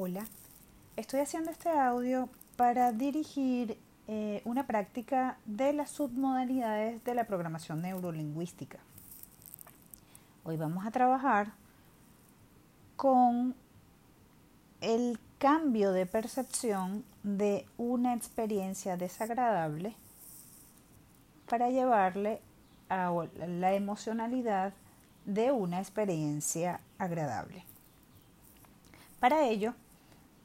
Hola, estoy haciendo este audio para dirigir eh, una práctica de las submodalidades de la programación neurolingüística. Hoy vamos a trabajar con el cambio de percepción de una experiencia desagradable para llevarle a la emocionalidad de una experiencia agradable. Para ello,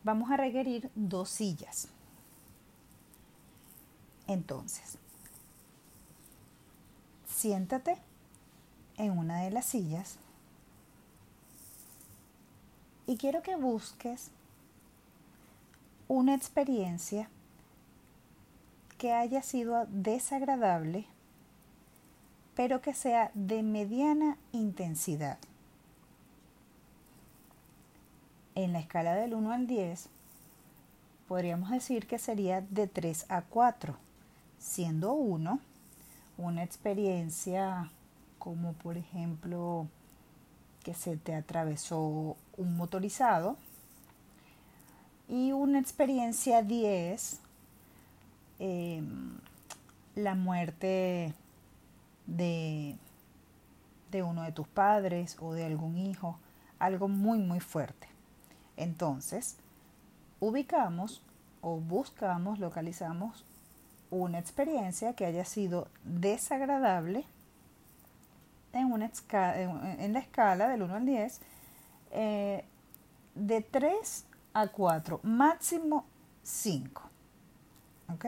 vamos a requerir dos sillas. Entonces, siéntate en una de las sillas y quiero que busques una experiencia que haya sido desagradable pero que sea de mediana intensidad. En la escala del 1 al 10, podríamos decir que sería de 3 a 4, siendo 1 una experiencia como por ejemplo que se te atravesó un motorizado y una experiencia 10 em, la muerte de, de uno de tus padres o de algún hijo, algo muy, muy fuerte. Entonces, ubicamos o buscamos, localizamos una experiencia que haya sido desagradable en, una en la escala del 1 al 10, eh, de 3 a 4, máximo 5. ¿Ok?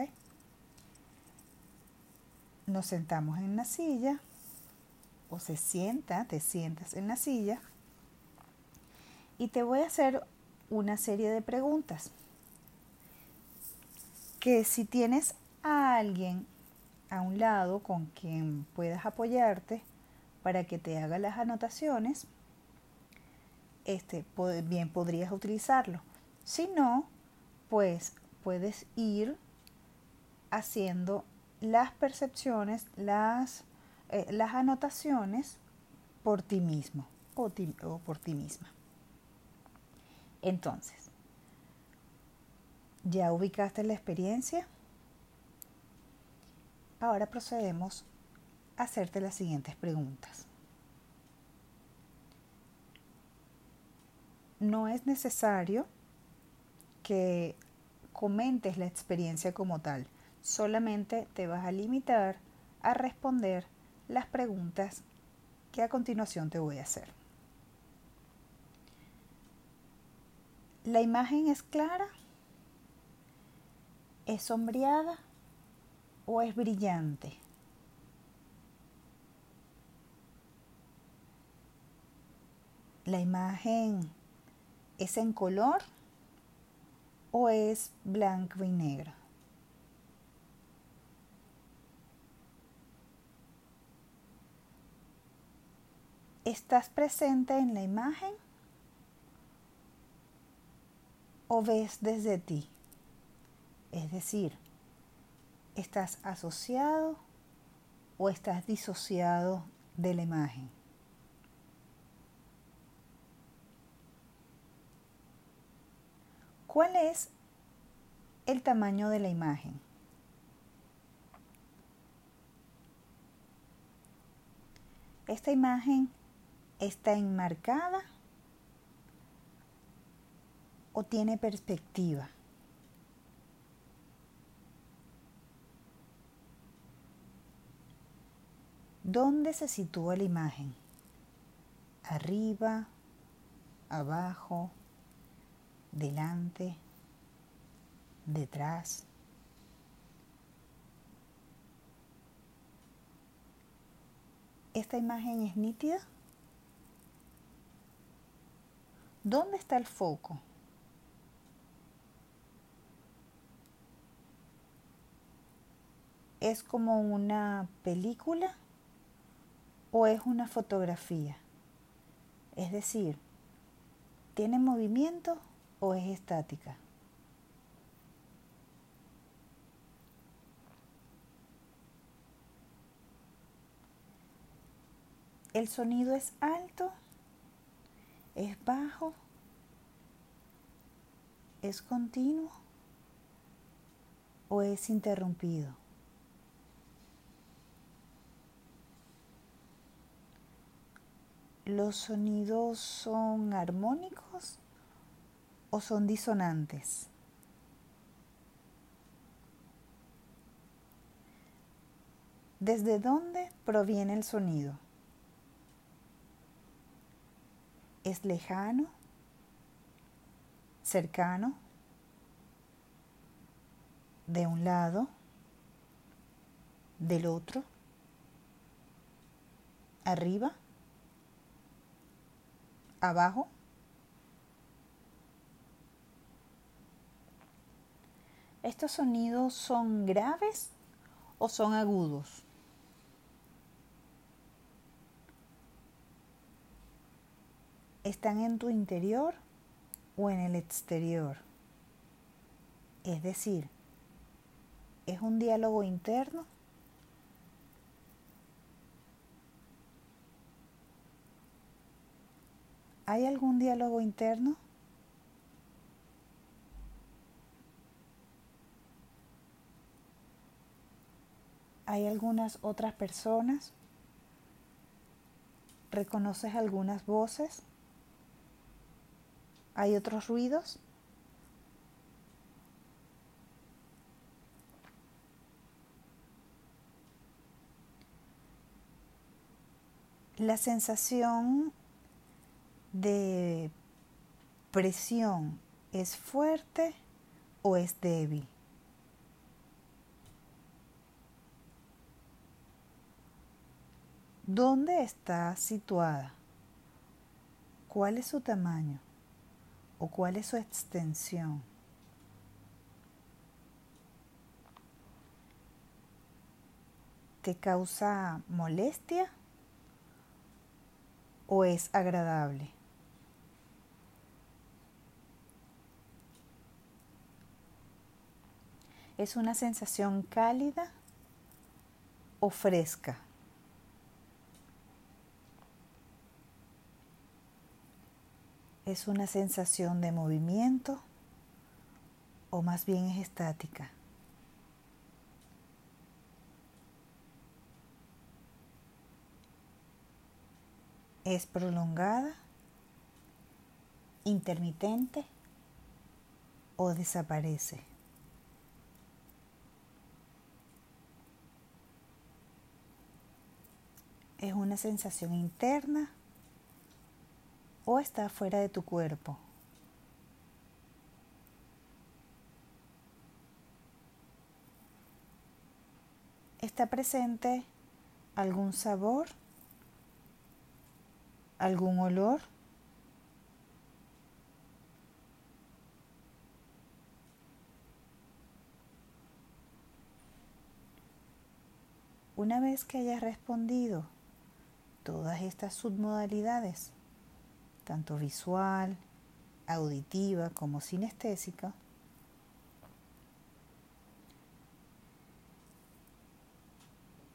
nos sentamos en la silla o se sienta, te sientas en la silla y te voy a hacer una serie de preguntas que si tienes a alguien a un lado con quien puedas apoyarte para que te haga las anotaciones, este, bien podrías utilizarlo. Si no, pues puedes ir haciendo las percepciones, las, eh, las anotaciones por ti mismo o, o por ti misma. Entonces, ¿ya ubicaste la experiencia? Ahora procedemos a hacerte las siguientes preguntas. No es necesario que comentes la experiencia como tal solamente te vas a limitar a responder las preguntas que a continuación te voy a hacer. ¿La imagen es clara? ¿Es sombreada o es brillante? ¿La imagen es en color o es blanco y negro? ¿Estás presente en la imagen o ves desde ti? Es decir, ¿estás asociado o estás disociado de la imagen? ¿Cuál es el tamaño de la imagen? Esta imagen está enmarcada o tiene perspectiva. ¿Dónde se sitúa la imagen? ¿Arriba? ¿Abajo? ¿Delante? ¿Detrás? ¿Esta imagen es nítida? ¿Dónde está el foco? ¿Es como una película o es una fotografía? Es decir, ¿tiene movimiento o es estática? ¿El sonido es alto es bajo, ¿Es continuo o es interrumpido? ¿Los sonidos son armónicos o son disonantes? ¿Desde dónde proviene el sonido? ¿Es lejano? ¿Cercano? ¿De un lado? ¿Del otro? ¿Arriba? ¿Abajo? ¿Estos sonidos son graves o son agudos? ¿Están en tu interior o en el exterior? Es decir, ¿es un diálogo interno? ¿Hay algún diálogo interno? ¿Hay algunas otras personas? ¿Reconoces algunas voces? ¿Hay otros ruidos? La sensación de presión es fuerte o es débil. ¿Dónde está situada? ¿Cuál es su tamaño? o cuál es su extensión. ¿Te causa molestia o es agradable? ¿Es una sensación cálida o fresca? ¿Es una sensación de movimiento o más bien es estática? ¿Es prolongada, intermitente o desaparece? ¿Es una sensación interna o está fuera de tu cuerpo. ¿Está presente algún sabor? ¿Algún olor? Una vez que hayas respondido todas estas submodalidades, tanto visual, auditiva como sinestésica,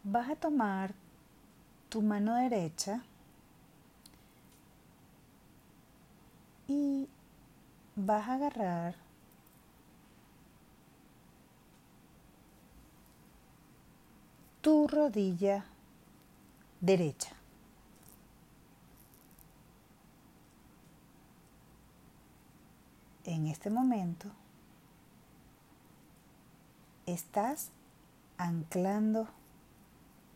vas a tomar tu mano derecha y vas a agarrar tu rodilla derecha. En este momento estás anclando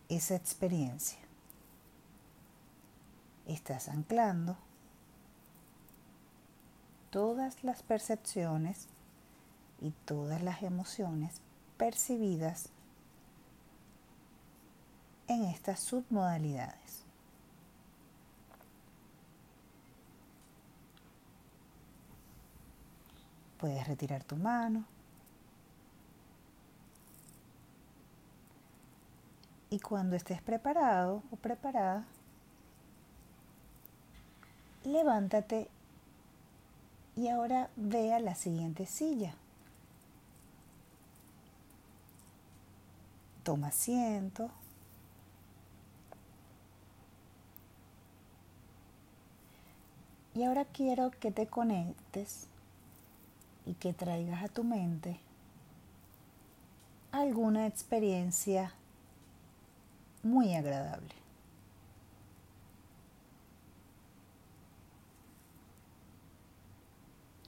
esa experiencia. Estás anclando todas las percepciones y todas las emociones percibidas en estas submodalidades. Puedes retirar tu mano. Y cuando estés preparado o preparada, levántate y ahora ve a la siguiente silla. Toma asiento. Y ahora quiero que te conectes y que traigas a tu mente alguna experiencia muy agradable.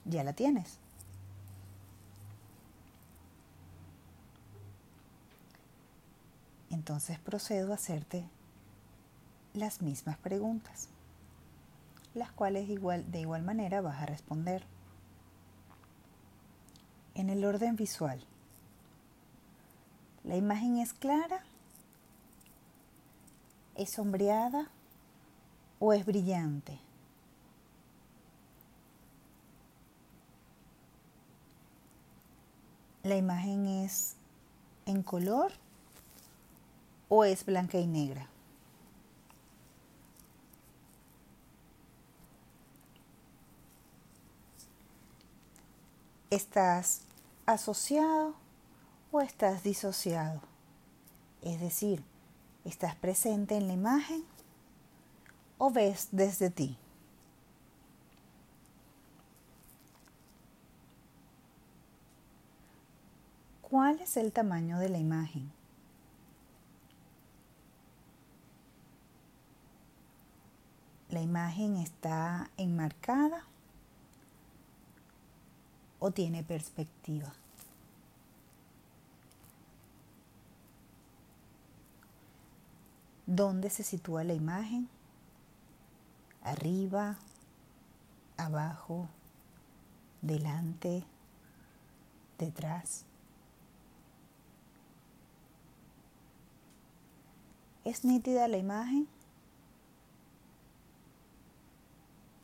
Ya la tienes. Entonces procedo a hacerte las mismas preguntas, las cuales igual, de igual manera vas a responder. En el orden visual, ¿la imagen es clara? ¿Es sombreada o es brillante? ¿La imagen es en color o es blanca y negra? ¿Estás asociado o estás disociado? Es decir, ¿estás presente en la imagen o ves desde ti? ¿Cuál es el tamaño de la imagen? ¿La imagen está enmarcada o tiene perspectiva? ¿Dónde se sitúa la imagen? ¿Arriba? ¿Abajo? ¿Delante? ¿Detrás? ¿Es nítida la imagen?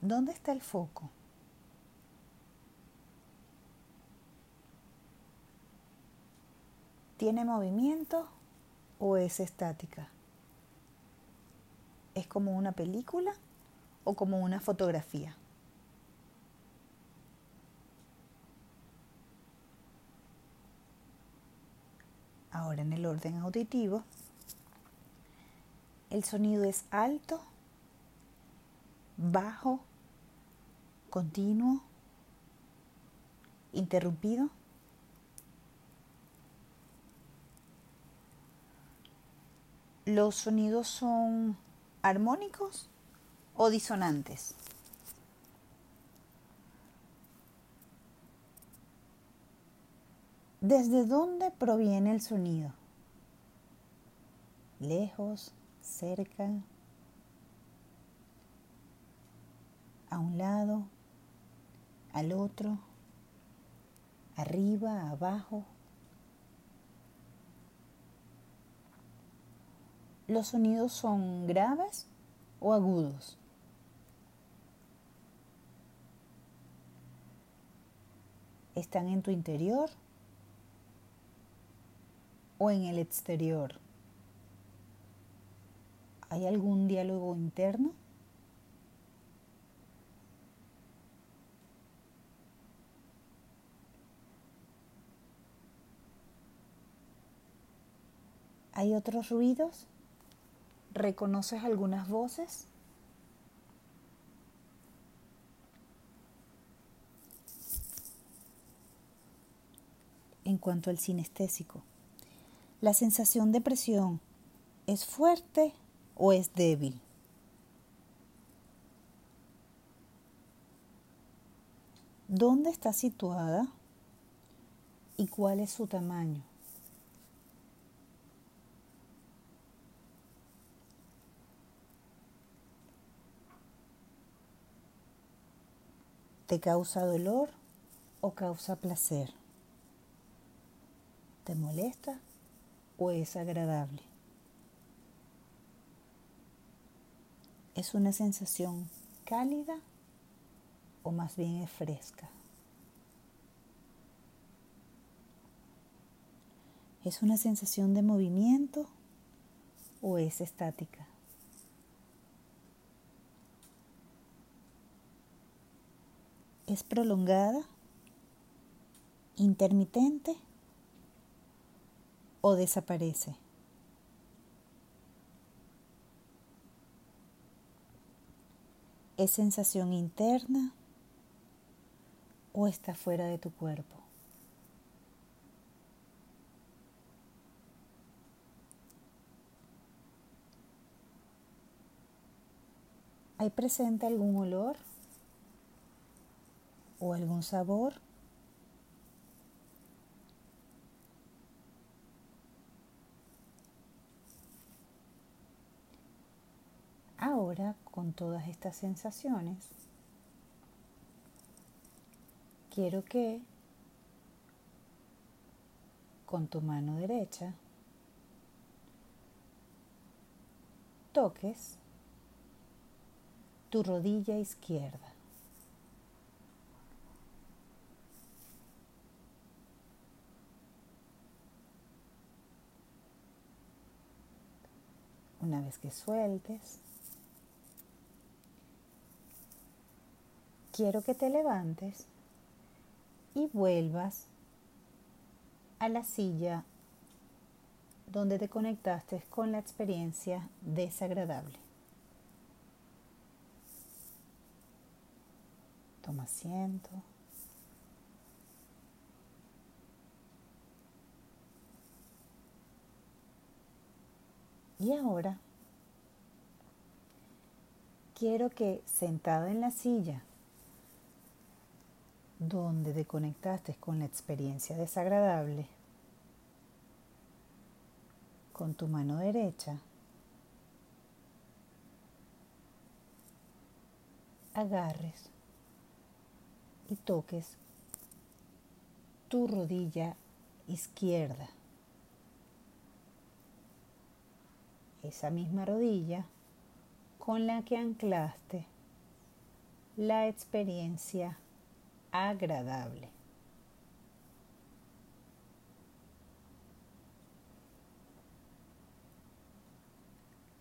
¿Dónde está el foco? ¿Tiene movimiento o es estática? ¿Es como una película o como una fotografía? Ahora en el orden auditivo, el sonido es alto, bajo continuo, interrumpido. ¿Los sonidos son armónicos o disonantes? ¿Desde dónde proviene el sonido? ¿Lejos? ¿Cerca? ¿A un lado? al otro, arriba, abajo. ¿Los sonidos son graves o agudos? ¿Están en tu interior o en el exterior? ¿Hay algún diálogo interno? ¿Hay otros ruidos? ¿Reconoces algunas voces? En cuanto al sinestésico, ¿la sensación de presión es fuerte o es débil? ¿Dónde está situada y cuál es su tamaño? ¿Te causa dolor o causa placer? ¿Te molesta o es agradable? ¿Es una sensación cálida o más bien es fresca? ¿Es una sensación de movimiento o es estática? Es prolongada, intermitente o desaparece. Es sensación interna o está fuera de tu cuerpo. ¿Hay presente algún olor o algún sabor? Ahora, con todas estas sensaciones, quiero que con tu mano derecha toques tu rodilla izquierda. Una vez que sueltes, quiero que te levantes y vuelvas a la silla donde te conectaste con la experiencia desagradable. Toma asiento. Y ahora quiero que sentado en la silla donde te conectaste con la experiencia desagradable, con tu mano derecha, agarres y toques tu rodilla izquierda. Esa misma rodilla con la que anclaste la experiencia agradable.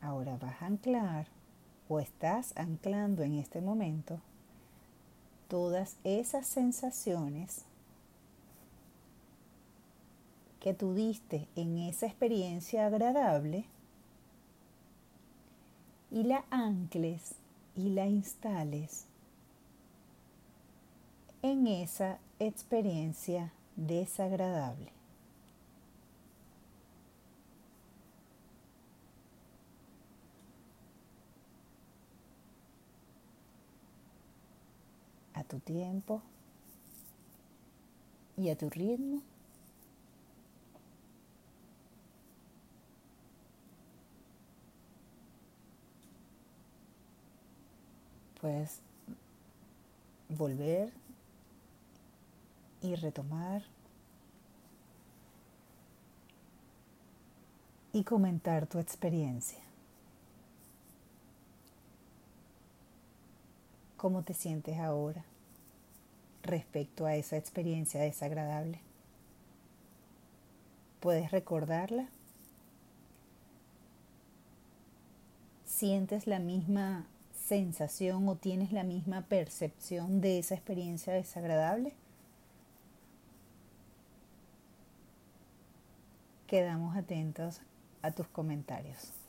Ahora vas a anclar o estás anclando en este momento todas esas sensaciones que tú diste en esa experiencia agradable y la ancles y la instales en esa experiencia desagradable. a tu tiempo y a tu ritmo. Puedes volver y retomar y comentar tu experiencia. ¿Cómo te sientes ahora respecto a esa experiencia desagradable? ¿Puedes recordarla? ¿Sientes la misma sensación o tienes la misma percepción de esa experiencia desagradable? Quedamos atentos a tus comentarios.